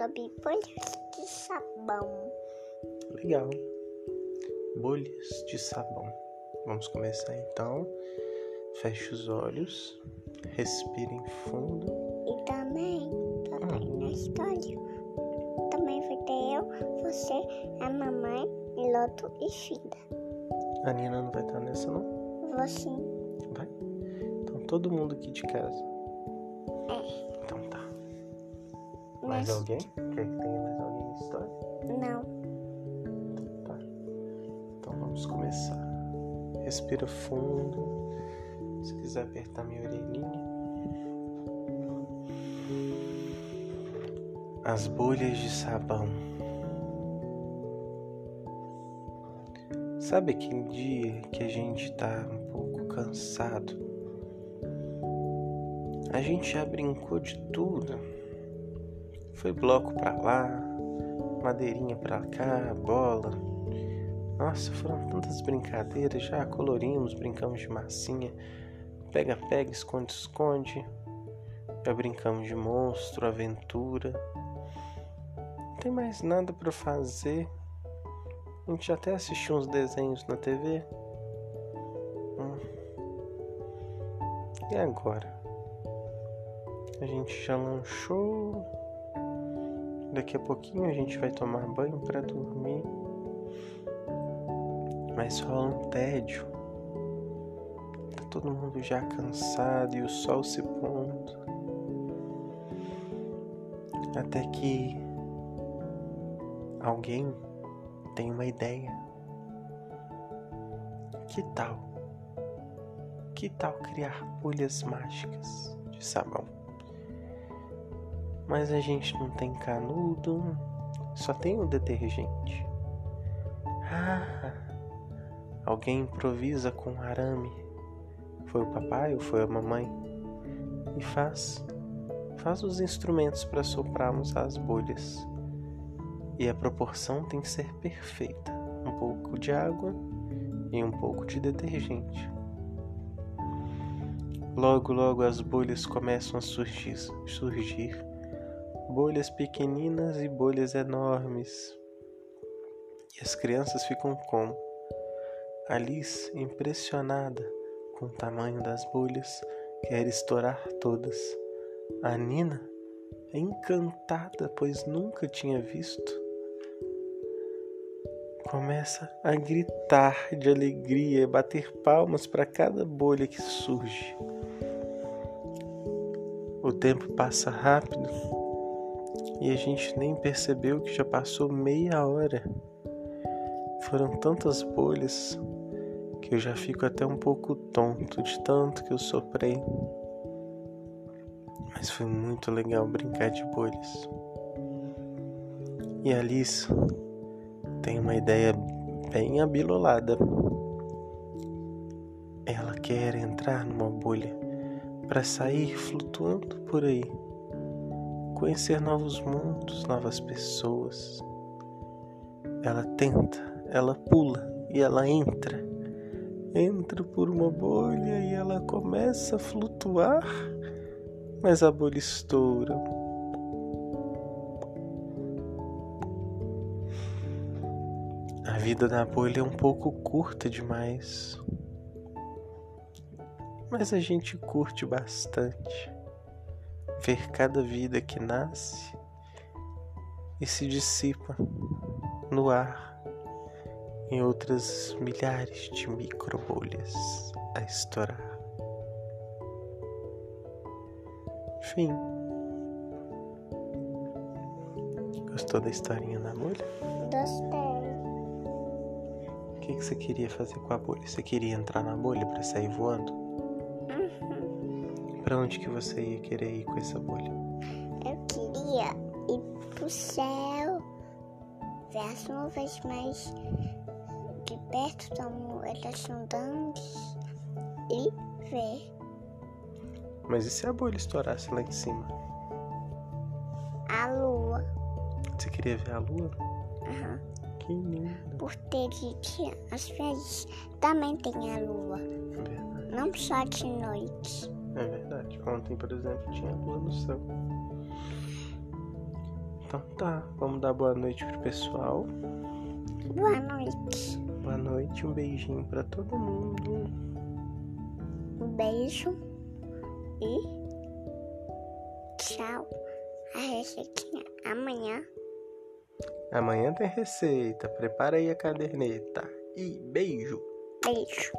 sobre bolhas de sabão. Legal. Bolhas de sabão. Vamos começar então. Feche os olhos, respirem fundo. E também, também na história, também vai ter eu, você, a mamãe, Loto e Fida. A Nina não vai estar nessa, não? Vou sim. Vai? Então todo mundo aqui de casa. Mais alguém? Quer que tenha mais alguém na história? Não. Tá. Então vamos começar. Respira fundo. Se quiser apertar minha orelhinha. As bolhas de sabão. Sabe aquele dia que a gente tá um pouco cansado? A gente já brincou de tudo. Foi bloco pra lá, madeirinha pra cá, bola. Nossa, foram tantas brincadeiras, já colorimos, brincamos de massinha, pega-pega, esconde-esconde, já brincamos de monstro, aventura. Não tem mais nada pra fazer. A gente até assistiu uns desenhos na TV. Hum. E agora? A gente já lanchou. Daqui a pouquinho a gente vai tomar banho pra dormir. Mas rola um tédio. Tá todo mundo já cansado e o sol se pondo. Até que alguém tem uma ideia. Que tal? Que tal criar bolhas mágicas de sabão? Mas a gente não tem canudo, só tem o detergente. Ah, alguém improvisa com arame. Foi o papai ou foi a mamãe? E faz, faz os instrumentos para soprarmos as bolhas. E a proporção tem que ser perfeita: um pouco de água e um pouco de detergente. Logo, logo as bolhas começam a surgir, surgir bolhas pequeninas e bolhas enormes. E as crianças ficam como? Alice, impressionada com o tamanho das bolhas, quer estourar todas. A Nina encantada, pois nunca tinha visto. Começa a gritar de alegria e bater palmas para cada bolha que surge. O tempo passa rápido e a gente nem percebeu que já passou meia hora. Foram tantas bolhas que eu já fico até um pouco tonto de tanto que eu soprei. Mas foi muito legal brincar de bolhas. E Alice tem uma ideia bem abilolada. Ela quer entrar numa bolha para sair flutuando por aí conhecer novos mundos, novas pessoas. Ela tenta, ela pula e ela entra. Entra por uma bolha e ela começa a flutuar, mas a bolha estoura. A vida da bolha é um pouco curta demais. Mas a gente curte bastante ver cada vida que nasce e se dissipa no ar em outras milhares de microbolhas a estourar. Fim. Gostou da historinha da bolha? Gostei. O que, que você queria fazer com a bolha? Você queria entrar na bolha para sair voando? Para onde que você ia querer ir com essa bolha? Eu queria ir pro céu, ver as nuvens mais de perto elas são grandes e ver Mas e se a bolha estourasse lá em cima? a lua. Você queria ver a lua? Aham. Que lindo. Porque de dia, às vezes, também tem a lua. Verdade. Não só de noite. É verdade. Ontem, por exemplo, tinha lua no céu. Então tá, vamos dar boa noite pro pessoal. Boa noite. Boa noite, um beijinho pra todo mundo. Um beijo e tchau. A receitinha amanhã. Amanhã tem receita. Prepara aí a caderneta. E beijo. Beijo.